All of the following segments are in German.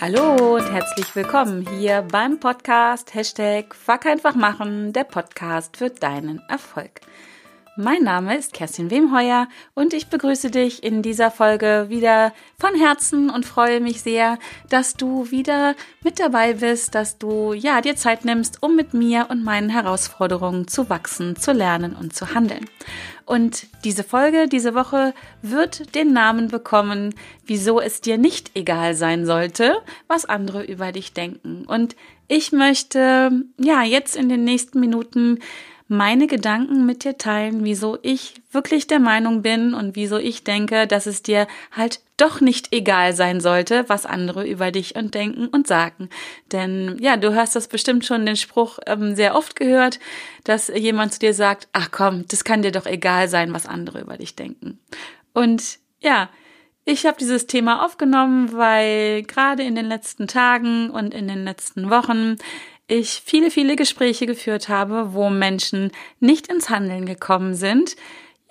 Hallo und herzlich willkommen hier beim Podcast Hashtag Fuck einfach machen, der Podcast für deinen Erfolg. Mein Name ist Kerstin Wemheuer und ich begrüße dich in dieser Folge wieder von Herzen und freue mich sehr, dass du wieder mit dabei bist, dass du ja dir Zeit nimmst, um mit mir und meinen Herausforderungen zu wachsen, zu lernen und zu handeln. Und diese Folge diese Woche wird den Namen bekommen, wieso es dir nicht egal sein sollte, was andere über dich denken. Und ich möchte ja jetzt in den nächsten Minuten meine Gedanken mit dir teilen, wieso ich wirklich der Meinung bin und wieso ich denke, dass es dir halt doch nicht egal sein sollte, was andere über dich und denken und sagen. Denn ja, du hast das bestimmt schon den Spruch ähm, sehr oft gehört, dass jemand zu dir sagt, ach komm, das kann dir doch egal sein, was andere über dich denken. Und ja, ich habe dieses Thema aufgenommen, weil gerade in den letzten Tagen und in den letzten Wochen ich viele, viele Gespräche geführt habe, wo Menschen nicht ins Handeln gekommen sind.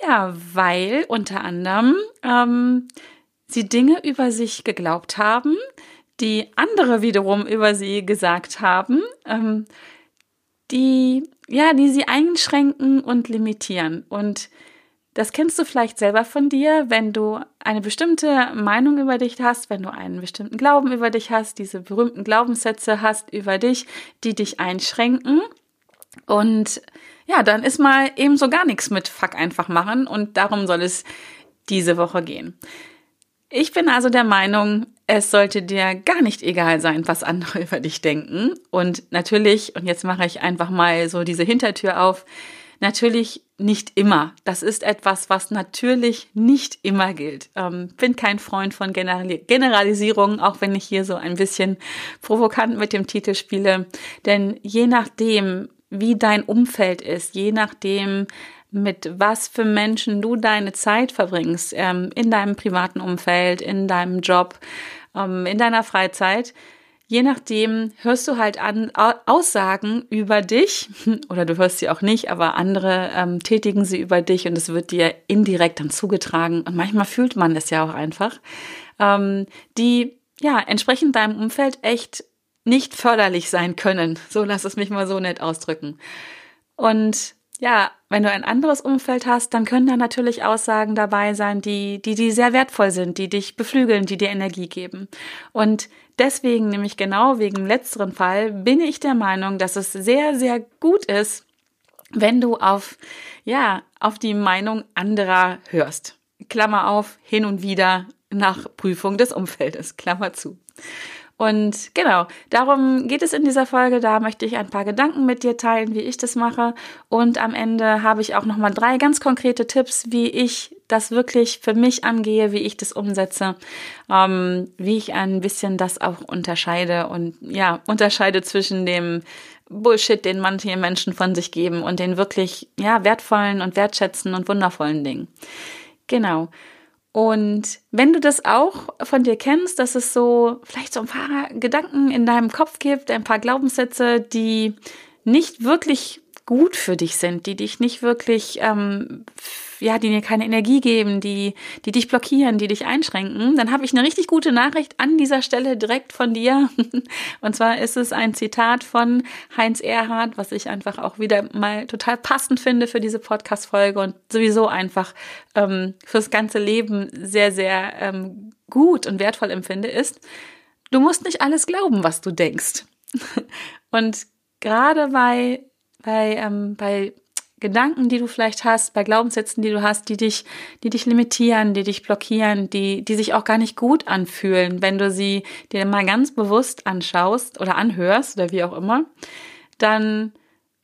Ja, weil unter anderem ähm, sie Dinge über sich geglaubt haben, die andere wiederum über sie gesagt haben, ähm, die ja, die sie einschränken und limitieren. Und das kennst du vielleicht selber von dir, wenn du eine bestimmte Meinung über dich hast, wenn du einen bestimmten Glauben über dich hast, diese berühmten Glaubenssätze hast über dich, die dich einschränken. Und ja, dann ist mal eben so gar nichts mit Fuck einfach machen und darum soll es diese Woche gehen. Ich bin also der Meinung, es sollte dir gar nicht egal sein, was andere über dich denken. Und natürlich, und jetzt mache ich einfach mal so diese Hintertür auf, Natürlich nicht immer. Das ist etwas, was natürlich nicht immer gilt. Ähm, bin kein Freund von Generali Generalisierungen, auch wenn ich hier so ein bisschen provokant mit dem Titel spiele. Denn je nachdem, wie dein Umfeld ist, je nachdem, mit was für Menschen du deine Zeit verbringst, ähm, in deinem privaten Umfeld, in deinem Job, ähm, in deiner Freizeit, je nachdem hörst du halt an Aussagen über dich oder du hörst sie auch nicht, aber andere ähm, tätigen sie über dich und es wird dir indirekt dann zugetragen und manchmal fühlt man es ja auch einfach, ähm, die ja entsprechend deinem Umfeld echt nicht förderlich sein können. So lass es mich mal so nett ausdrücken. Und ja, wenn du ein anderes Umfeld hast, dann können da natürlich Aussagen dabei sein, die, die, die sehr wertvoll sind, die dich beflügeln, die dir Energie geben. Und deswegen, nämlich genau wegen letzteren Fall, bin ich der Meinung, dass es sehr, sehr gut ist, wenn du auf, ja, auf die Meinung anderer hörst. Klammer auf, hin und wieder nach Prüfung des Umfeldes, Klammer zu. Und genau, darum geht es in dieser Folge. Da möchte ich ein paar Gedanken mit dir teilen, wie ich das mache. Und am Ende habe ich auch nochmal drei ganz konkrete Tipps, wie ich das wirklich für mich angehe, wie ich das umsetze, ähm, wie ich ein bisschen das auch unterscheide und ja, unterscheide zwischen dem Bullshit, den manche Menschen von sich geben und den wirklich, ja, wertvollen und wertschätzen und wundervollen Dingen. Genau. Und wenn du das auch von dir kennst, dass es so vielleicht so ein paar Gedanken in deinem Kopf gibt, ein paar Glaubenssätze, die nicht wirklich gut für dich sind, die dich nicht wirklich ähm, ja, die dir keine Energie geben, die, die dich blockieren, die dich einschränken, dann habe ich eine richtig gute Nachricht an dieser Stelle direkt von dir. Und zwar ist es ein Zitat von Heinz Erhardt, was ich einfach auch wieder mal total passend finde für diese Podcast-Folge und sowieso einfach ähm, fürs ganze Leben sehr, sehr ähm, gut und wertvoll empfinde, ist, du musst nicht alles glauben, was du denkst. Und gerade bei, bei, ähm, bei Gedanken, die du vielleicht hast, bei Glaubenssätzen, die du hast, die dich, die dich limitieren, die dich blockieren, die, die sich auch gar nicht gut anfühlen, wenn du sie dir mal ganz bewusst anschaust oder anhörst oder wie auch immer, dann,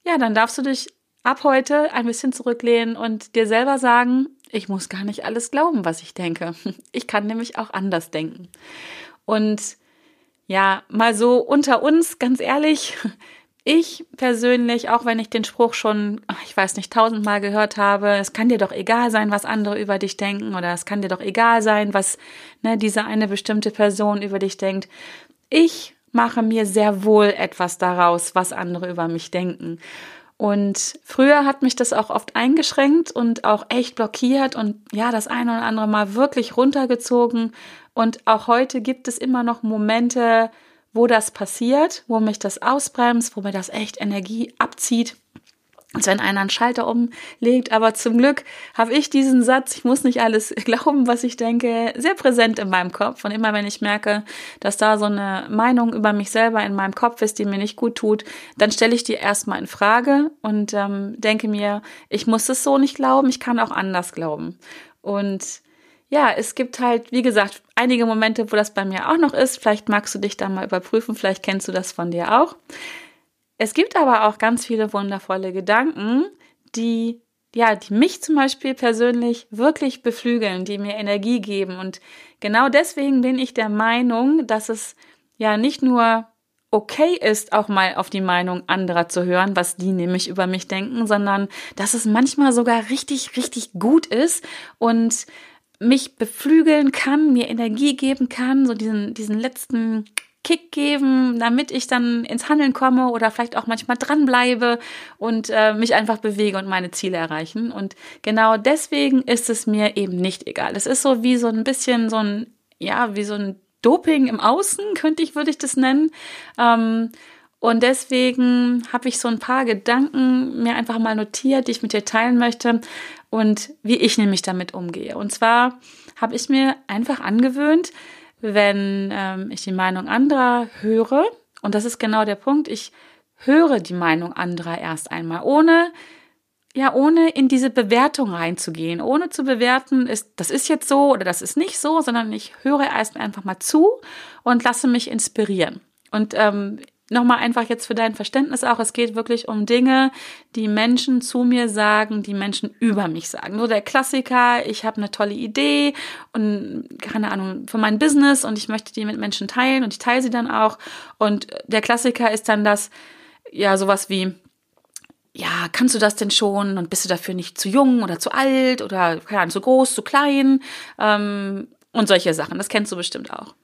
ja, dann darfst du dich ab heute ein bisschen zurücklehnen und dir selber sagen, ich muss gar nicht alles glauben, was ich denke. Ich kann nämlich auch anders denken. Und ja, mal so unter uns, ganz ehrlich, ich persönlich, auch wenn ich den Spruch schon, ich weiß nicht, tausendmal gehört habe, es kann dir doch egal sein, was andere über dich denken oder es kann dir doch egal sein, was ne, diese eine bestimmte Person über dich denkt. Ich mache mir sehr wohl etwas daraus, was andere über mich denken. Und früher hat mich das auch oft eingeschränkt und auch echt blockiert und ja, das eine oder andere Mal wirklich runtergezogen Und auch heute gibt es immer noch Momente, wo das passiert, wo mich das ausbremst, wo mir das echt Energie abzieht als wenn einer einen Schalter umlegt. Aber zum Glück habe ich diesen Satz, ich muss nicht alles glauben, was ich denke, sehr präsent in meinem Kopf. Und immer wenn ich merke, dass da so eine Meinung über mich selber in meinem Kopf ist, die mir nicht gut tut, dann stelle ich die erstmal in Frage und ähm, denke mir, ich muss es so nicht glauben, ich kann auch anders glauben. Und ja, es gibt halt, wie gesagt, einige Momente, wo das bei mir auch noch ist. Vielleicht magst du dich da mal überprüfen, vielleicht kennst du das von dir auch. Es gibt aber auch ganz viele wundervolle Gedanken, die ja, die mich zum Beispiel persönlich wirklich beflügeln, die mir Energie geben. Und genau deswegen bin ich der Meinung, dass es ja nicht nur okay ist, auch mal auf die Meinung anderer zu hören, was die nämlich über mich denken, sondern dass es manchmal sogar richtig, richtig gut ist und mich beflügeln kann, mir Energie geben kann, so diesen, diesen letzten Kick geben, damit ich dann ins Handeln komme oder vielleicht auch manchmal dranbleibe und äh, mich einfach bewege und meine Ziele erreichen. Und genau deswegen ist es mir eben nicht egal. Es ist so wie so ein bisschen so ein, ja, wie so ein Doping im Außen, könnte ich, würde ich das nennen. Ähm, und deswegen habe ich so ein paar Gedanken mir einfach mal notiert, die ich mit dir teilen möchte und wie ich nämlich damit umgehe. Und zwar habe ich mir einfach angewöhnt, wenn ähm, ich die Meinung anderer höre. Und das ist genau der Punkt. Ich höre die Meinung anderer erst einmal, ohne ja, ohne in diese Bewertung reinzugehen, ohne zu bewerten, ist, das ist jetzt so oder das ist nicht so, sondern ich höre erst einfach mal zu und lasse mich inspirieren. Und ähm, nochmal einfach jetzt für dein Verständnis auch, es geht wirklich um Dinge, die Menschen zu mir sagen, die Menschen über mich sagen. So der Klassiker, ich habe eine tolle Idee und keine Ahnung, für mein Business und ich möchte die mit Menschen teilen und ich teile sie dann auch. Und der Klassiker ist dann das, ja, sowas wie, ja, kannst du das denn schon und bist du dafür nicht zu jung oder zu alt oder keine Ahnung, zu groß, zu klein ähm, und solche Sachen. Das kennst du bestimmt auch.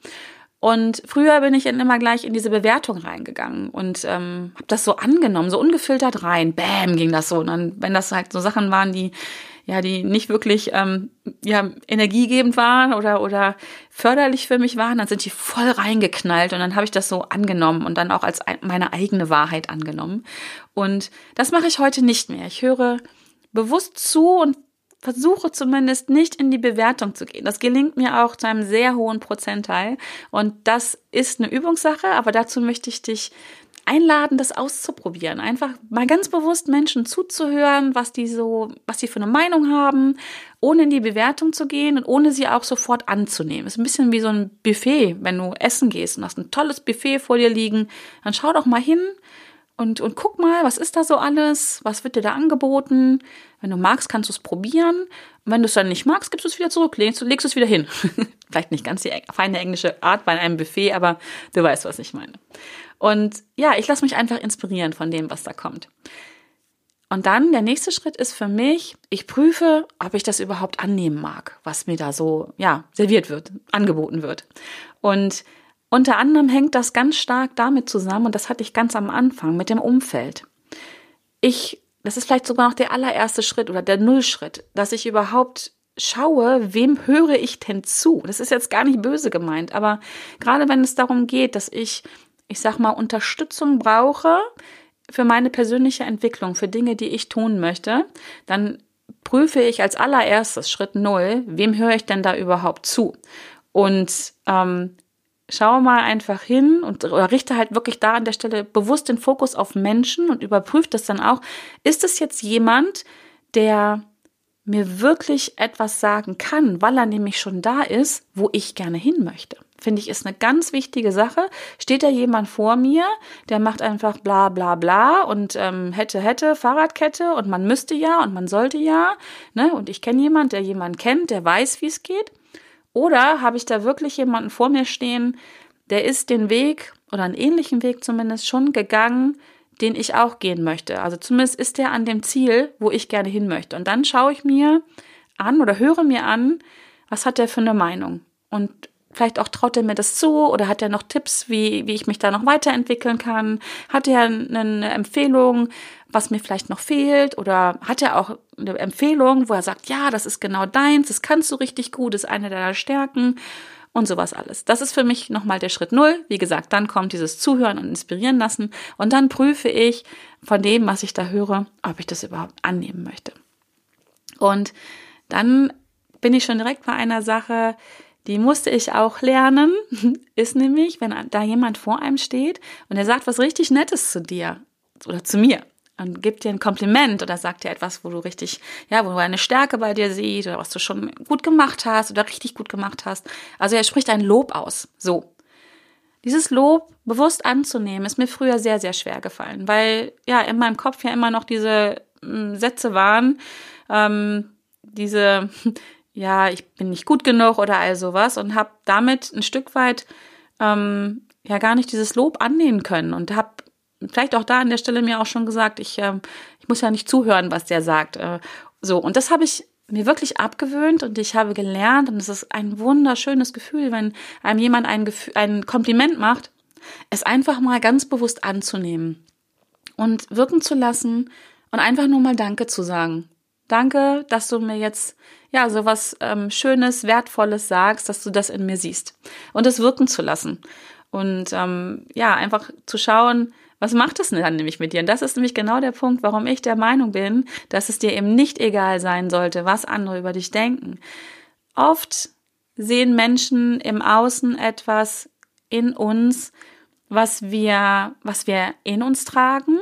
Und früher bin ich dann immer gleich in diese Bewertung reingegangen und ähm, habe das so angenommen, so ungefiltert rein. Bäm ging das so. Und dann, wenn das halt so Sachen waren, die ja, die nicht wirklich ähm, ja, energiegebend waren oder, oder förderlich für mich waren, dann sind die voll reingeknallt und dann habe ich das so angenommen und dann auch als meine eigene Wahrheit angenommen. Und das mache ich heute nicht mehr. Ich höre bewusst zu und versuche zumindest nicht in die Bewertung zu gehen. Das gelingt mir auch zu einem sehr hohen Prozentteil. Und das ist eine Übungssache, aber dazu möchte ich dich einladen, das auszuprobieren. Einfach mal ganz bewusst Menschen zuzuhören, was die so, was die für eine Meinung haben, ohne in die Bewertung zu gehen und ohne sie auch sofort anzunehmen. Ist ein bisschen wie so ein Buffet, wenn du essen gehst und hast ein tolles Buffet vor dir liegen, dann schau doch mal hin, und, und guck mal, was ist da so alles? Was wird dir da angeboten? Wenn du magst, kannst du es probieren. Und wenn du es dann nicht magst, gibst du es wieder zurück, legst, legst es wieder hin. Vielleicht nicht ganz die feine englische Art bei einem Buffet, aber du weißt, was ich meine. Und ja, ich lasse mich einfach inspirieren von dem, was da kommt. Und dann der nächste Schritt ist für mich, ich prüfe, ob ich das überhaupt annehmen mag, was mir da so, ja, serviert wird, angeboten wird. Und unter anderem hängt das ganz stark damit zusammen, und das hatte ich ganz am Anfang, mit dem Umfeld. Ich, das ist vielleicht sogar noch der allererste Schritt oder der Nullschritt, dass ich überhaupt schaue, wem höre ich denn zu? Das ist jetzt gar nicht böse gemeint, aber gerade wenn es darum geht, dass ich, ich sag mal, Unterstützung brauche für meine persönliche Entwicklung, für Dinge, die ich tun möchte, dann prüfe ich als allererstes Schritt Null, wem höre ich denn da überhaupt zu? Und ähm, schau mal einfach hin und richte halt wirklich da an der Stelle bewusst den Fokus auf Menschen und überprüft das dann auch. Ist es jetzt jemand, der mir wirklich etwas sagen kann, weil er nämlich schon da ist, wo ich gerne hin möchte? Finde ich, ist eine ganz wichtige Sache. Steht da jemand vor mir, der macht einfach bla bla bla und ähm, hätte, hätte, Fahrradkette und man müsste ja und man sollte ja. Ne? Und ich kenne jemand, der jemanden kennt, der weiß, wie es geht. Oder habe ich da wirklich jemanden vor mir stehen, der ist den Weg oder einen ähnlichen Weg zumindest schon gegangen, den ich auch gehen möchte. Also zumindest ist er an dem Ziel, wo ich gerne hin möchte. Und dann schaue ich mir an oder höre mir an, was hat der für eine Meinung. Und vielleicht auch traut er mir das zu oder hat er noch Tipps, wie, wie ich mich da noch weiterentwickeln kann? Hat er eine Empfehlung, was mir vielleicht noch fehlt? Oder hat er auch eine Empfehlung, wo er sagt, ja, das ist genau deins, das kannst du richtig gut, das ist eine deiner Stärken und sowas alles. Das ist für mich nochmal der Schritt null. Wie gesagt, dann kommt dieses Zuhören und inspirieren lassen und dann prüfe ich von dem, was ich da höre, ob ich das überhaupt annehmen möchte. Und dann bin ich schon direkt bei einer Sache, die musste ich auch lernen, ist nämlich, wenn da jemand vor einem steht und er sagt was richtig Nettes zu dir oder zu mir und gibt dir ein Kompliment oder sagt dir etwas, wo du richtig, ja, wo du eine Stärke bei dir siehst oder was du schon gut gemacht hast oder richtig gut gemacht hast. Also er spricht ein Lob aus. So. Dieses Lob bewusst anzunehmen, ist mir früher sehr, sehr schwer gefallen, weil ja in meinem Kopf ja immer noch diese äh, Sätze waren, ähm, diese, ja, ich bin nicht gut genug oder all sowas und habe damit ein Stück weit ähm, ja gar nicht dieses Lob annehmen können und habe vielleicht auch da an der Stelle mir auch schon gesagt, ich, äh, ich muss ja nicht zuhören, was der sagt. Äh, so, und das habe ich mir wirklich abgewöhnt und ich habe gelernt und es ist ein wunderschönes Gefühl, wenn einem jemand ein, Gefühl, ein Kompliment macht, es einfach mal ganz bewusst anzunehmen und wirken zu lassen und einfach nur mal Danke zu sagen. Danke, dass du mir jetzt ja so was ähm, Schönes, Wertvolles sagst, dass du das in mir siehst und es wirken zu lassen und ähm, ja einfach zu schauen, was macht es denn dann nämlich mit dir? Und das ist nämlich genau der Punkt, warum ich der Meinung bin, dass es dir eben nicht egal sein sollte, was andere über dich denken. Oft sehen Menschen im Außen etwas in uns, was wir, was wir in uns tragen,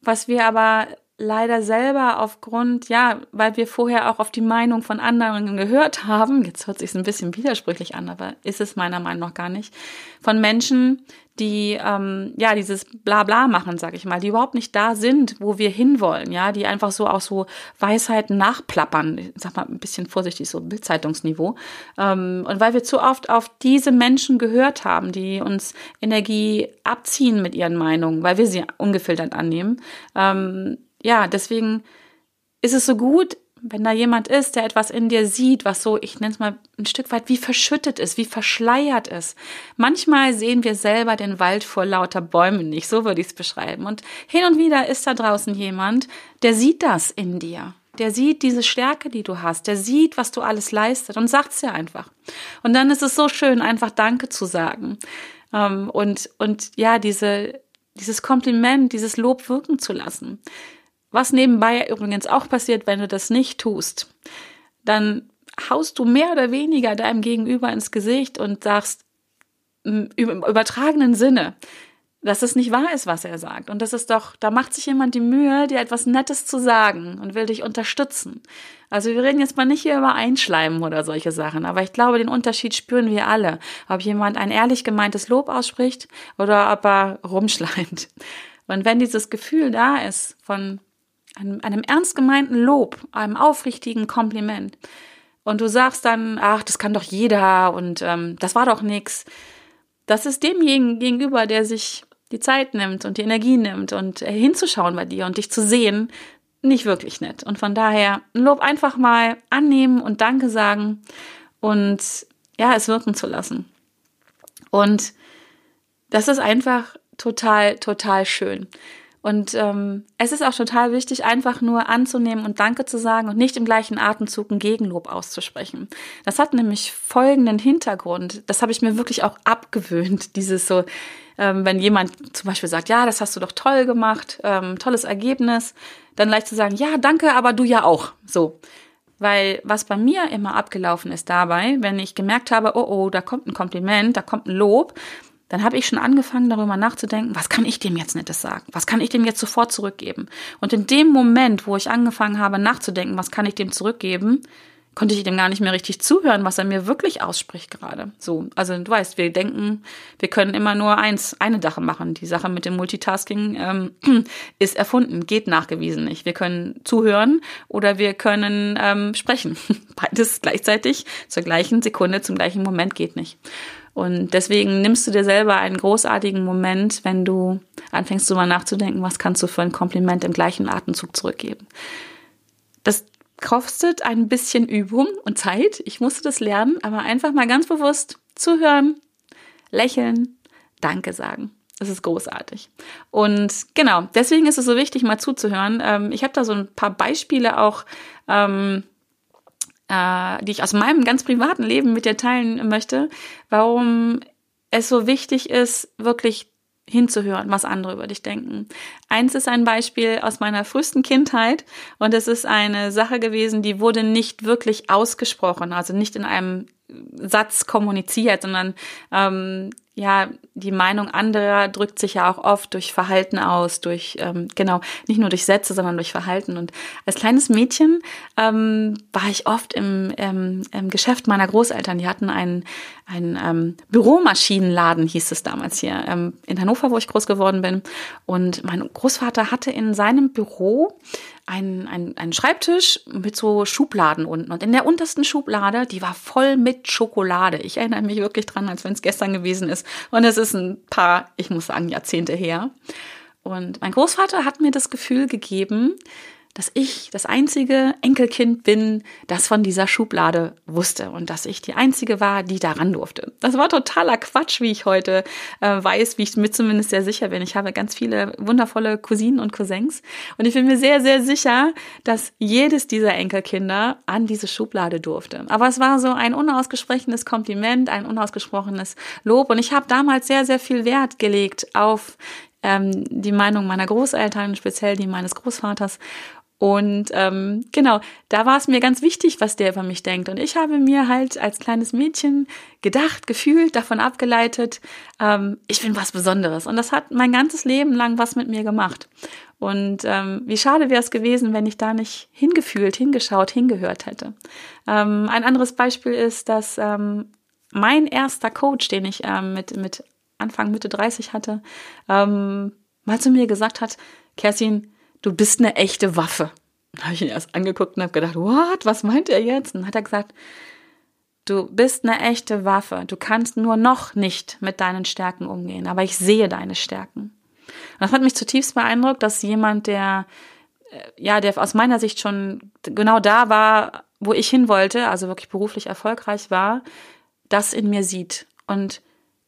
was wir aber leider selber aufgrund, ja, weil wir vorher auch auf die Meinung von anderen gehört haben, jetzt hört sich ein bisschen widersprüchlich an, aber ist es meiner Meinung nach gar nicht, von Menschen, die ähm, ja dieses Blabla machen, sag ich mal, die überhaupt nicht da sind, wo wir hinwollen, ja, die einfach so auch so Weisheiten nachplappern, ich sag mal ein bisschen vorsichtig so Bildzeitungsniveau, ähm, und weil wir zu oft auf diese Menschen gehört haben, die uns Energie abziehen mit ihren Meinungen, weil wir sie ungefiltert annehmen, ähm, ja, deswegen ist es so gut, wenn da jemand ist, der etwas in dir sieht, was so, ich nenne es mal ein Stück weit wie verschüttet ist, wie verschleiert ist. Manchmal sehen wir selber den Wald vor lauter Bäumen nicht, so würde ich es beschreiben. Und hin und wieder ist da draußen jemand, der sieht das in dir. Der sieht diese Stärke, die du hast. Der sieht, was du alles leistet und sagt's dir einfach. Und dann ist es so schön, einfach Danke zu sagen. Ähm, und, und ja, diese, dieses Kompliment, dieses Lob wirken zu lassen. Was nebenbei übrigens auch passiert, wenn du das nicht tust, dann haust du mehr oder weniger deinem Gegenüber ins Gesicht und sagst im übertragenen Sinne, dass es nicht wahr ist, was er sagt. Und das ist doch, da macht sich jemand die Mühe, dir etwas Nettes zu sagen und will dich unterstützen. Also wir reden jetzt mal nicht hier über Einschleimen oder solche Sachen, aber ich glaube, den Unterschied spüren wir alle. Ob jemand ein ehrlich gemeintes Lob ausspricht oder ob er rumschleimt. Und wenn dieses Gefühl da ist von einem, einem ernst gemeinten Lob, einem aufrichtigen Kompliment. Und du sagst dann, ach, das kann doch jeder und ähm, das war doch nix. Das ist demjenigen gegenüber, der sich die Zeit nimmt und die Energie nimmt und äh, hinzuschauen bei dir und dich zu sehen, nicht wirklich nett. Und von daher Lob einfach mal annehmen und Danke sagen und ja, es wirken zu lassen. Und das ist einfach total, total schön. Und ähm, es ist auch total wichtig, einfach nur anzunehmen und Danke zu sagen und nicht im gleichen Atemzug ein Gegenlob auszusprechen. Das hat nämlich folgenden Hintergrund. Das habe ich mir wirklich auch abgewöhnt. Dieses so, ähm, wenn jemand zum Beispiel sagt, ja, das hast du doch toll gemacht, ähm, tolles Ergebnis, dann leicht zu sagen, ja, danke, aber du ja auch. So. Weil was bei mir immer abgelaufen ist dabei, wenn ich gemerkt habe, oh oh, da kommt ein Kompliment, da kommt ein Lob, dann habe ich schon angefangen, darüber nachzudenken, was kann ich dem jetzt Nettes sagen? Was kann ich dem jetzt sofort zurückgeben? Und in dem Moment, wo ich angefangen habe, nachzudenken, was kann ich dem zurückgeben, konnte ich dem gar nicht mehr richtig zuhören, was er mir wirklich ausspricht gerade. So, also du weißt, wir denken, wir können immer nur eins, eine Sache machen. Die Sache mit dem Multitasking ähm, ist erfunden, geht nachgewiesen nicht. Wir können zuhören oder wir können ähm, sprechen. Beides gleichzeitig zur gleichen Sekunde, zum gleichen Moment geht nicht. Und deswegen nimmst du dir selber einen großartigen Moment, wenn du anfängst darüber nachzudenken, was kannst du für ein Kompliment im gleichen Atemzug zurückgeben. Das kostet ein bisschen Übung und Zeit. Ich musste das lernen, aber einfach mal ganz bewusst zuhören, lächeln, Danke sagen. Das ist großartig. Und genau, deswegen ist es so wichtig, mal zuzuhören. Ähm, ich habe da so ein paar Beispiele auch, ähm, äh, die ich aus meinem ganz privaten Leben mit dir teilen möchte, warum es so wichtig ist, wirklich hinzuhören, was andere über dich denken. Eins ist ein Beispiel aus meiner frühesten Kindheit und es ist eine Sache gewesen, die wurde nicht wirklich ausgesprochen, also nicht in einem Satz kommuniziert, sondern ähm, ja, die Meinung anderer drückt sich ja auch oft durch Verhalten aus, durch, ähm, genau, nicht nur durch Sätze, sondern durch Verhalten. Und als kleines Mädchen ähm, war ich oft im, ähm, im Geschäft meiner Großeltern. Die hatten einen, einen ähm, Büromaschinenladen, hieß es damals hier, ähm, in Hannover, wo ich groß geworden bin. Und mein Großvater hatte in seinem Büro einen, einen, einen Schreibtisch mit so Schubladen unten. Und in der untersten Schublade, die war voll mit Schokolade. Ich erinnere mich wirklich dran, als wenn es gestern gewesen ist. Und es ist ein paar, ich muss sagen, Jahrzehnte her. Und mein Großvater hat mir das Gefühl gegeben, dass ich das einzige Enkelkind bin, das von dieser Schublade wusste und dass ich die einzige war, die daran durfte. Das war totaler Quatsch, wie ich heute äh, weiß, wie ich mir zumindest sehr sicher bin. Ich habe ganz viele wundervolle Cousinen und Cousins und ich bin mir sehr, sehr sicher, dass jedes dieser Enkelkinder an diese Schublade durfte. Aber es war so ein unausgesprochenes Kompliment, ein unausgesprochenes Lob und ich habe damals sehr, sehr viel Wert gelegt auf ähm, die Meinung meiner Großeltern, speziell die meines Großvaters. Und ähm, genau, da war es mir ganz wichtig, was der über mich denkt. Und ich habe mir halt als kleines Mädchen gedacht, gefühlt, davon abgeleitet, ähm, ich bin was Besonderes. Und das hat mein ganzes Leben lang was mit mir gemacht. Und ähm, wie schade wäre es gewesen, wenn ich da nicht hingefühlt, hingeschaut, hingehört hätte. Ähm, ein anderes Beispiel ist, dass ähm, mein erster Coach, den ich ähm, mit, mit Anfang, Mitte 30 hatte, ähm, mal zu mir gesagt hat, Kerstin, du bist eine echte Waffe. Da habe ich ihn erst angeguckt und habe gedacht, what, was meint er jetzt? Und dann hat er gesagt, du bist eine echte Waffe. Du kannst nur noch nicht mit deinen Stärken umgehen, aber ich sehe deine Stärken. Und das hat mich zutiefst beeindruckt, dass jemand, der, äh, ja, der aus meiner Sicht schon genau da war, wo ich hin wollte, also wirklich beruflich erfolgreich war, das in mir sieht. Und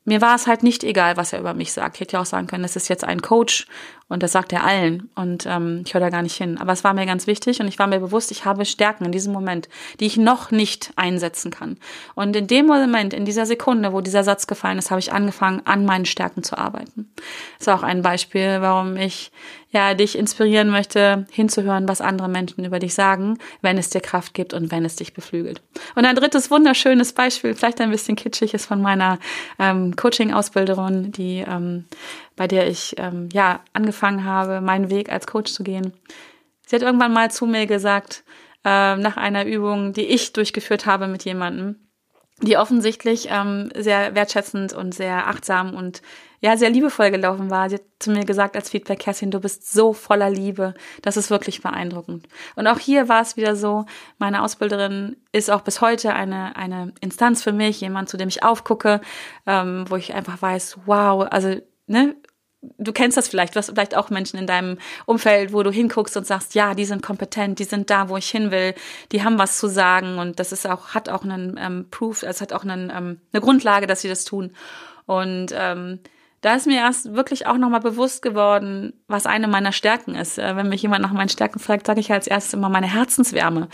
mir war es halt nicht egal, was er über mich sagt. Ich hätte ja auch sagen können, das ist jetzt ein Coach und das sagt er allen und ähm, ich höre da gar nicht hin. Aber es war mir ganz wichtig und ich war mir bewusst, ich habe Stärken in diesem Moment, die ich noch nicht einsetzen kann. Und in dem Moment, in dieser Sekunde, wo dieser Satz gefallen ist, habe ich angefangen, an meinen Stärken zu arbeiten. Das ist auch ein Beispiel, warum ich ja dich inspirieren möchte, hinzuhören, was andere Menschen über dich sagen, wenn es dir Kraft gibt und wenn es dich beflügelt. Und ein drittes wunderschönes Beispiel, vielleicht ein bisschen kitschig, ist von meiner ähm, Coaching-Ausbilderin, die ähm, bei der ich ähm, ja angefangen habe, meinen Weg als Coach zu gehen. Sie hat irgendwann mal zu mir gesagt, äh, nach einer Übung, die ich durchgeführt habe mit jemandem, die offensichtlich ähm, sehr wertschätzend und sehr achtsam und ja, sehr liebevoll gelaufen war. Sie hat zu mir gesagt als Feedback, Kerstin, du bist so voller Liebe. Das ist wirklich beeindruckend. Und auch hier war es wieder so, meine Ausbilderin ist auch bis heute eine, eine Instanz für mich, jemand, zu dem ich aufgucke, ähm, wo ich einfach weiß, wow, also, ne, du kennst das vielleicht, du hast vielleicht auch Menschen in deinem Umfeld, wo du hinguckst und sagst, ja, die sind kompetent, die sind da, wo ich hin will, die haben was zu sagen und das ist auch, hat auch einen ähm, Proof, es hat auch einen, ähm, eine Grundlage, dass sie das tun. Und ähm, da ist mir erst wirklich auch nochmal bewusst geworden, was eine meiner Stärken ist. Äh, wenn mich jemand nach meinen Stärken fragt, sage ich als erstes immer meine Herzenswärme,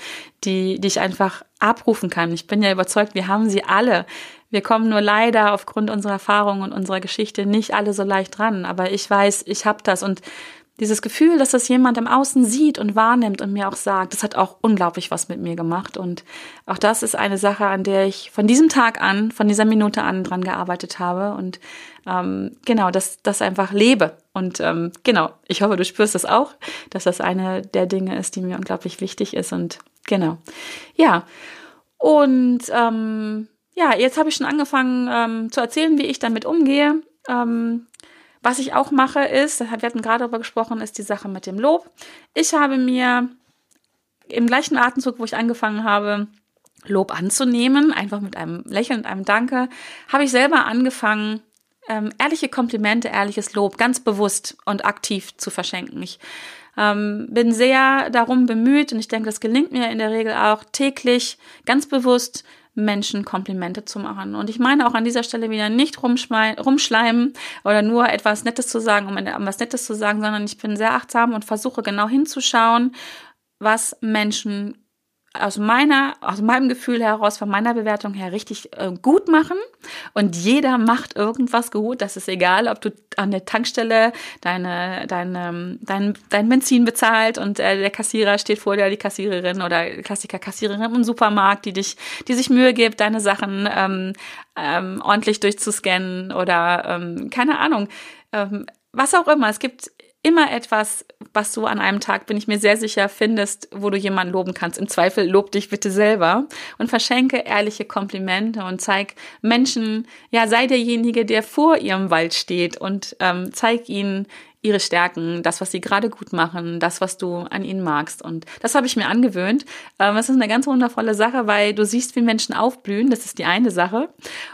die, die ich einfach abrufen kann. Ich bin ja überzeugt, wir haben sie alle. Wir kommen nur leider aufgrund unserer Erfahrungen und unserer Geschichte nicht alle so leicht dran. Aber ich weiß, ich habe das und dieses Gefühl, dass das jemand im Außen sieht und wahrnimmt und mir auch sagt, das hat auch unglaublich was mit mir gemacht. Und auch das ist eine Sache, an der ich von diesem Tag an, von dieser Minute an dran gearbeitet habe und ähm, genau, das, das einfach lebe. Und ähm, genau, ich hoffe, du spürst das auch, dass das eine der Dinge ist, die mir unglaublich wichtig ist. Und genau, ja. Und ähm, ja, jetzt habe ich schon angefangen ähm, zu erzählen, wie ich damit umgehe. Ähm, was ich auch mache ist, wir hatten gerade darüber gesprochen, ist die Sache mit dem Lob. Ich habe mir im gleichen Atemzug, wo ich angefangen habe, Lob anzunehmen, einfach mit einem Lächeln und einem Danke, habe ich selber angefangen, ähm, ehrliche Komplimente, ehrliches Lob ganz bewusst und aktiv zu verschenken. Ich Ähm, bin sehr darum bemüht und ich denke, das gelingt mir in der Regel auch täglich ganz bewusst Menschen Komplimente zu machen. Und ich meine auch an dieser Stelle wieder nicht rumschleimen oder nur etwas Nettes zu sagen, um etwas Nettes zu sagen, sondern ich bin sehr achtsam und versuche genau hinzuschauen, was Menschen aus meiner, aus meinem Gefühl heraus, von meiner Bewertung her richtig äh, gut machen. Und jeder macht irgendwas gut. Das ist egal, ob du an der Tankstelle deine, deine, dein, dein Benzin bezahlt und äh, der Kassierer steht vor dir, die Kassiererin oder Klassiker Kassiererin im Supermarkt, die dich, die sich Mühe gibt, deine Sachen ähm, ähm, ordentlich durchzuscannen oder ähm, keine Ahnung. Ähm, was auch immer. Es gibt immer etwas, was du an einem Tag, bin ich mir sehr sicher, findest, wo du jemanden loben kannst. Im Zweifel lob dich bitte selber und verschenke ehrliche Komplimente und zeig Menschen, ja, sei derjenige, der vor ihrem Wald steht und ähm, zeig ihnen, ihre Stärken, das, was sie gerade gut machen, das, was du an ihnen magst. Und das habe ich mir angewöhnt. Ähm, das ist eine ganz wundervolle Sache, weil du siehst, wie Menschen aufblühen. Das ist die eine Sache.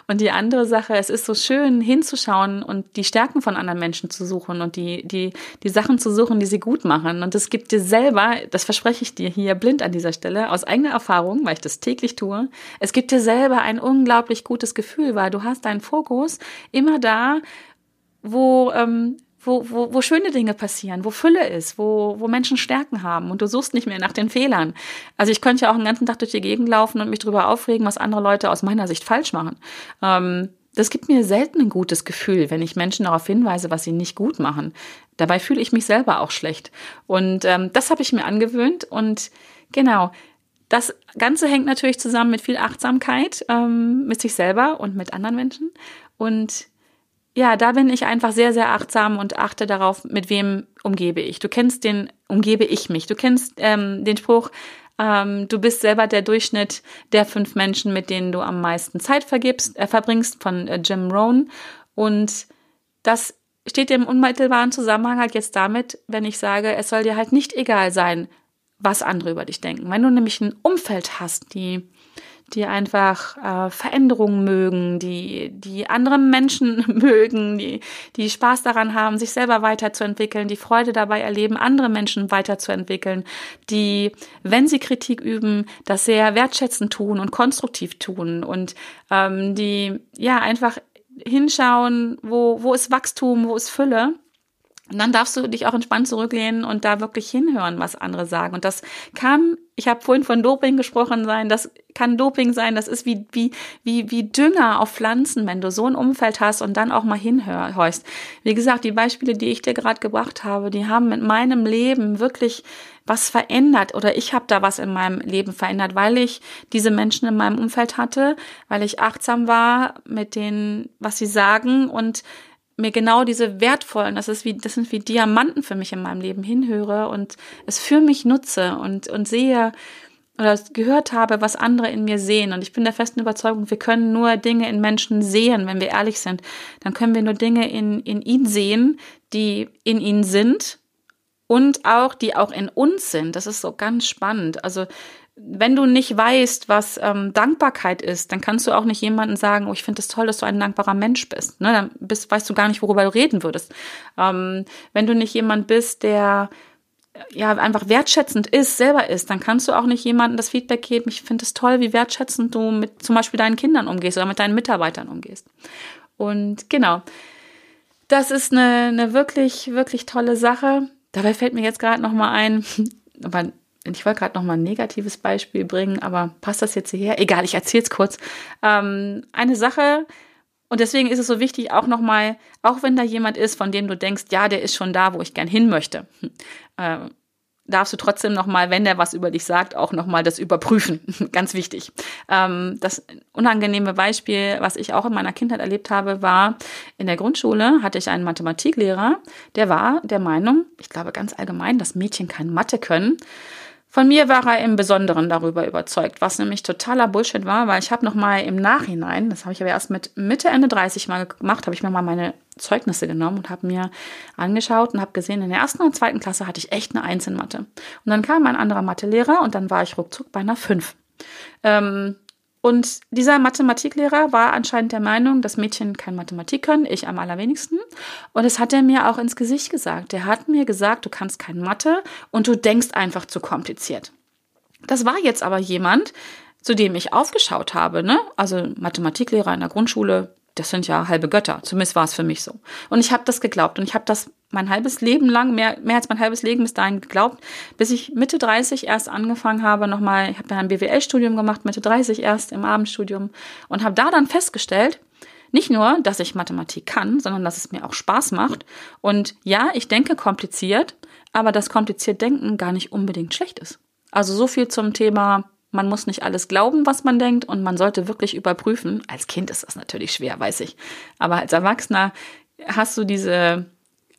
Und die andere Sache, es ist so schön hinzuschauen und die Stärken von anderen Menschen zu suchen und die, die, die Sachen zu suchen, die sie gut machen. Und es gibt dir selber, das verspreche ich dir hier blind an dieser Stelle, aus eigener Erfahrung, weil ich das täglich tue, es gibt dir selber ein unglaublich gutes Gefühl, weil du hast deinen Fokus immer da, wo ähm, wo, wo, wo schöne Dinge passieren, wo Fülle ist, wo, wo Menschen Stärken haben und du suchst nicht mehr nach den Fehlern. Also ich könnte ja auch den ganzen Tag durch die Gegend laufen und mich darüber aufregen, was andere Leute aus meiner Sicht falsch machen. Ähm, das gibt mir selten ein gutes Gefühl, wenn ich Menschen darauf hinweise, was sie nicht gut machen. Dabei fühle ich mich selber auch schlecht. Und ähm, das habe ich mir angewöhnt und genau. Das Ganze hängt natürlich zusammen mit viel Achtsamkeit ähm, mit sich selber und mit anderen Menschen. Und ja, da bin ich einfach sehr, sehr achtsam und achte darauf, mit wem umgebe ich. Du kennst den, umgebe ich mich. Du kennst ähm, den Spruch, ähm, du bist selber der Durchschnitt der fünf Menschen, mit denen du am meisten Zeit vergibst, äh, verbringst, von äh, Jim Rohn. Und das steht im unmittelbaren Zusammenhang halt jetzt damit, wenn ich sage, es soll dir halt nicht egal sein, was andere über dich denken. Wenn du nämlich ein Umfeld hast, die die einfach äh, Veränderungen mögen, die, die andere Menschen mögen, die, die Spaß daran haben, sich selber weiterzuentwickeln, die Freude dabei erleben, andere Menschen weiterzuentwickeln, die, wenn sie Kritik üben, das sehr wertschätzend tun und konstruktiv tun und ähm, die ja einfach hinschauen, wo, wo ist Wachstum, wo ist Fülle und dann darfst du dich auch entspannt zurücklehnen und da wirklich hinhören, was andere sagen. Und das kann, ich habe vorhin von Doping gesprochen sein, das kann Doping sein, das ist wie, wie, wie, wie Dünger auf Pflanzen, wenn du so ein Umfeld hast und dann auch mal hinhörst. Wie gesagt, die Beispiele, die ich dir gerade gebracht habe, die haben mit meinem Leben wirklich was verändert oder ich habe da was in meinem Leben verändert, weil ich diese Menschen in meinem Umfeld hatte, weil ich achtsam war mit denen, was sie sagen und mir genau diese wertvollen, das ist wie, das sind wie Diamanten für mich in meinem Leben hinhöre und es für mich nutze und, und sehe oder gehört habe, was andere in mir sehen. Und ich bin der festen Überzeugung, wir können nur Dinge in Menschen sehen, wenn wir ehrlich sind. Dann können wir nur Dinge in, in ihnen sehen, die in ihnen sind und auch, die auch in uns sind. Das ist so ganz spannend. Also wenn du nicht weißt, was ähm, Dankbarkeit ist, dann kannst du auch nicht jemandem sagen, oh, ich finde es das toll, dass du ein dankbarer Mensch bist. Ne? Dann bist, weißt du gar nicht, worüber du reden würdest. Ähm, wenn du nicht jemand bist, der ja einfach wertschätzend ist, selber ist, dann kannst du auch nicht jemandem das Feedback geben, ich finde es toll, wie wertschätzend du mit zum Beispiel deinen Kindern umgehst oder mit deinen Mitarbeitern umgehst. Und genau, das ist eine, eine wirklich, wirklich tolle Sache. Dabei fällt mir jetzt gerade noch mal ein, aber ich wollte gerade noch mal ein negatives Beispiel bringen, aber passt das jetzt hierher? Egal, ich erzähle es kurz. Ähm, eine Sache, und deswegen ist es so wichtig, auch noch mal, auch wenn da jemand ist, von dem du denkst, ja, der ist schon da, wo ich gern hin möchte, äh, darfst du trotzdem noch mal, wenn der was über dich sagt, auch noch mal das überprüfen. Ganz wichtig. Ähm, das unangenehme Beispiel, was ich auch in meiner Kindheit erlebt habe, war in der Grundschule hatte ich einen Mathematiklehrer, der war der Meinung, ich glaube ganz allgemein, dass Mädchen kein Mathe können. Von mir war er im Besonderen darüber überzeugt, was nämlich totaler Bullshit war, weil ich habe noch mal im Nachhinein, das habe ich aber erst mit Mitte Ende 30 mal gemacht, habe ich mir mal meine Zeugnisse genommen und habe mir angeschaut und habe gesehen, in der ersten und zweiten Klasse hatte ich echt eine Eins in Mathe. Und dann kam ein anderer Mathelehrer und dann war ich ruckzuck bei einer Fünf. Ähm, Und dieser Mathematiklehrer war anscheinend der Meinung, dass Mädchen kein Mathematik können, ich am allerwenigsten. Und das hat er mir auch ins Gesicht gesagt. Er hat mir gesagt, du kannst kein Mathe und du denkst einfach zu kompliziert. Das war jetzt aber jemand, zu dem ich aufgeschaut habe, ne? Also Mathematiklehrer in der Grundschule, das sind ja halbe Götter. Zumindest war es für mich so. Und ich habe das geglaubt und ich habe das mein halbes Leben lang, mehr, mehr als mein halbes Leben bis dahin geglaubt, bis ich Mitte 30 erst angefangen habe, nochmal, ich habe dann ein BWL-Studium gemacht, Mitte 30 erst im Abendstudium und habe da dann festgestellt, nicht nur, dass ich Mathematik kann, sondern dass es mir auch Spaß macht. Und ja, ich denke kompliziert, aber das kompliziert Denken gar nicht unbedingt schlecht ist. Also so viel zum Thema man muss nicht alles glauben, was man denkt und man sollte wirklich überprüfen. Als Kind ist das natürlich schwer, weiß ich. Aber als Erwachsener hast du diese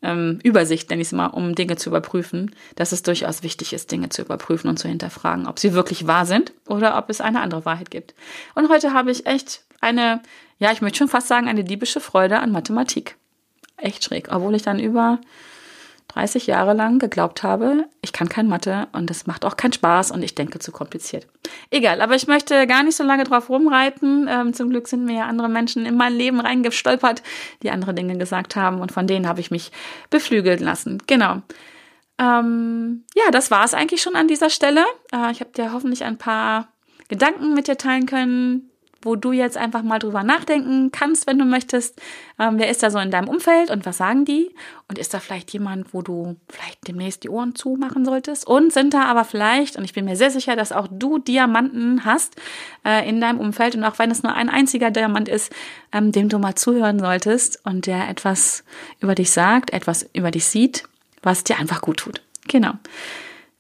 ähm, Übersicht, nenne ich es mal, um Dinge zu überprüfen, dass es durchaus wichtig ist, Dinge zu überprüfen und zu hinterfragen, ob sie wirklich wahr sind oder ob es eine andere Wahrheit gibt. Und heute habe ich echt eine, ja, ich möchte schon fast sagen, eine diebische Freude an Mathematik. Echt schräg, obwohl ich dann über 30 Jahre lang geglaubt habe, ich kann kein Mathe und es macht auch keinen Spaß und ich denke zu kompliziert. Egal, aber ich möchte gar nicht so lange drauf rumreiten. Ähm, zum Glück sind mir ja andere Menschen in mein Leben reingestolpert, die andere Dinge gesagt haben und von denen habe ich mich beflügeln lassen. Genau. Ähm, ja, das war es eigentlich schon an dieser Stelle. Äh, ich habe dir hoffentlich ein paar Gedanken mit dir teilen können, wo du jetzt einfach mal drüber nachdenken kannst, wenn du möchtest. Ähm, wer ist da so in deinem Umfeld und was sagen die? Und ist da vielleicht jemand, wo du vielleicht demnächst die Ohren zumachen solltest? Und sind da aber vielleicht, und ich bin mir sehr sicher, dass auch du Diamanten hast äh, in deinem Umfeld und auch wenn es nur ein einziger Diamant ist, ähm, dem du mal zuhören solltest und der etwas über dich sagt, etwas über dich sieht, was dir einfach gut tut. Genau.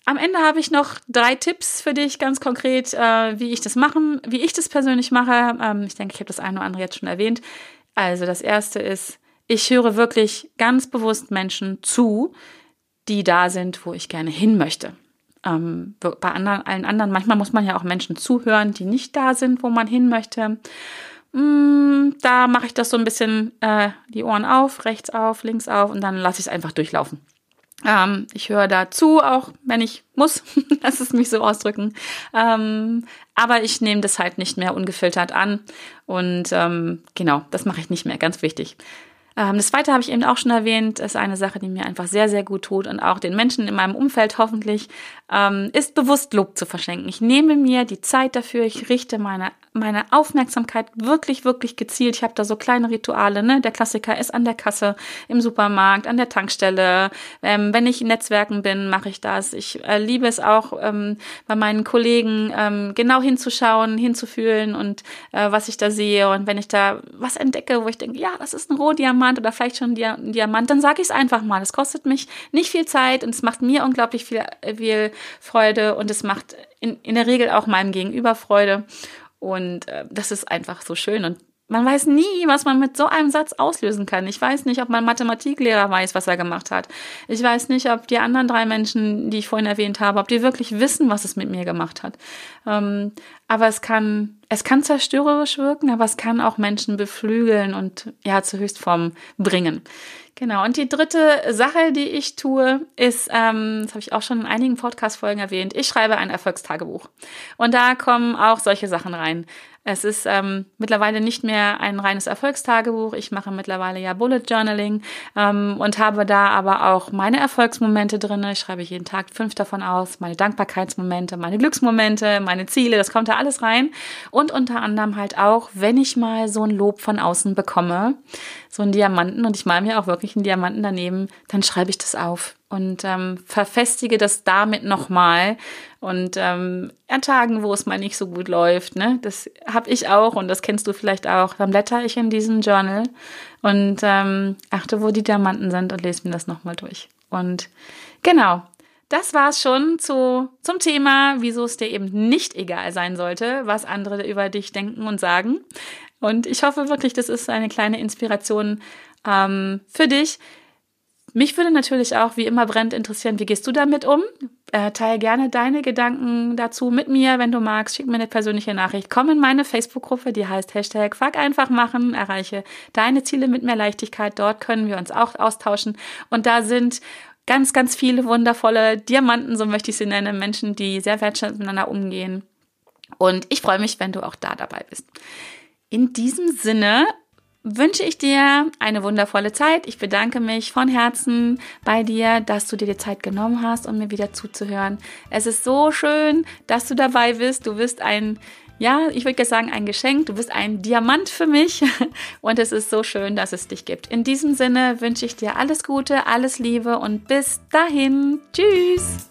Am Ende habe ich noch drei Tipps für dich, ganz konkret, äh, wie ich das machen, wie ich das persönlich mache. Ähm, ich denke, ich habe das eine oder andere jetzt schon erwähnt. Also das erste ist, ich höre wirklich ganz bewusst Menschen zu, die da sind, wo ich gerne hin möchte. Ähm, bei anderen, allen anderen, manchmal muss man ja auch Menschen zuhören, die nicht da sind, wo man hin möchte. Mm, da mache ich das so ein bisschen äh, die Ohren auf, rechts auf, links auf und dann lasse ich es einfach durchlaufen. Ähm, ich höre dazu, auch wenn ich muss, lass es mich so ausdrücken. Ähm, aber ich nehme das halt nicht mehr ungefiltert an. Und ähm, genau, das mache ich nicht mehr, ganz wichtig. Ähm, das zweite habe ich eben auch schon erwähnt, ist eine Sache, die mir einfach sehr, sehr gut tut und auch den Menschen in meinem Umfeld hoffentlich, ähm, ist bewusst Lob zu verschenken. Ich nehme mir die Zeit dafür, ich richte meine, meine Aufmerksamkeit wirklich, wirklich gezielt. Ich habe da so kleine Rituale, ne? Der Klassiker ist an der Kasse, im Supermarkt, an der Tankstelle. Ähm, wenn ich in Netzwerken bin, mache ich das. Ich äh, liebe es auch, ähm, bei meinen Kollegen ähm, genau hinzuschauen, hinzufühlen und äh, was ich da sehe. Und wenn ich da was entdecke, wo ich denke, ja, das ist ein Rohdiamant, Diamant oder vielleicht schon ein Diamant, dann sage ich es einfach mal. Es kostet mich nicht viel Zeit und es macht mir unglaublich viel, viel Freude und es macht in, in der Regel auch meinem Gegenüber Freude. Und äh, das ist einfach so schön. Und man weiß nie, was man mit so einem Satz auslösen kann. Ich weiß nicht, ob mein Mathematiklehrer weiß, was er gemacht hat. Ich weiß nicht, ob die anderen drei Menschen, die ich vorhin erwähnt habe, ob die wirklich wissen, was es mit mir gemacht hat. Ähm, aber es kann, es kann zerstörerisch wirken, aber es kann auch Menschen beflügeln und ja, zur Höchstform bringen. Genau. Und die dritte Sache, die ich tue, ist, ähm, das habe ich auch schon in einigen Podcast-Folgen erwähnt, ich schreibe ein Erfolgstagebuch. Und da kommen auch solche Sachen rein. Es ist ähm, mittlerweile nicht mehr ein reines Erfolgstagebuch. Ich mache mittlerweile ja Bullet Journaling ähm, und habe da aber auch meine Erfolgsmomente drin. Ich schreibe jeden Tag fünf davon aus, meine Dankbarkeitsmomente, meine Glücksmomente, meine Ziele, das kommt da alles rein. Und unter anderem halt auch, wenn ich mal so ein Lob von außen bekomme, so einen Diamanten und ich male mir auch wirklich einen Diamanten daneben, dann schreibe ich das auf und ähm, verfestige das damit nochmal. Und ähm, an Tagen, wo es mal nicht so gut läuft, ne, das habe ich auch und das kennst du vielleicht auch, dann blätter ich in diesem Journal und ähm, achte, wo die Diamanten sind und lese mir das nochmal durch. Und genau, das war's schon zu, zum Thema, wieso es dir eben nicht egal sein sollte, was andere über dich denken und sagen. Und ich hoffe wirklich, das ist eine kleine Inspiration ähm, für dich. Mich würde natürlich auch, wie immer, brennend interessieren, wie gehst du damit um? Äh, teile gerne deine Gedanken dazu mit mir, wenn du magst. Schick mir eine persönliche Nachricht. Komm in meine Facebook-Gruppe, die heißt Hashtag Fuck einfach machen. Erreiche deine Ziele mit mehr Leichtigkeit. Dort können wir uns auch austauschen. Und da sind ganz, ganz viele wundervolle Diamanten, so möchte ich sie nennen, Menschen, die sehr wertschätzend miteinander umgehen Und ich freue mich, wenn du auch da dabei bist. In diesem Sinne wünsche ich dir eine wundervolle Zeit. Ich bedanke mich von Herzen bei dir, dass du dir die Zeit genommen hast, um mir wieder zuzuhören. Es ist so schön, dass du dabei bist. Du bist ein, ja, ich würde sagen, ein Geschenk. Du bist ein Diamant für mich. Und es ist so schön, dass es dich gibt. In diesem Sinne wünsche ich dir alles Gute, alles Liebe und bis dahin. Tschüss.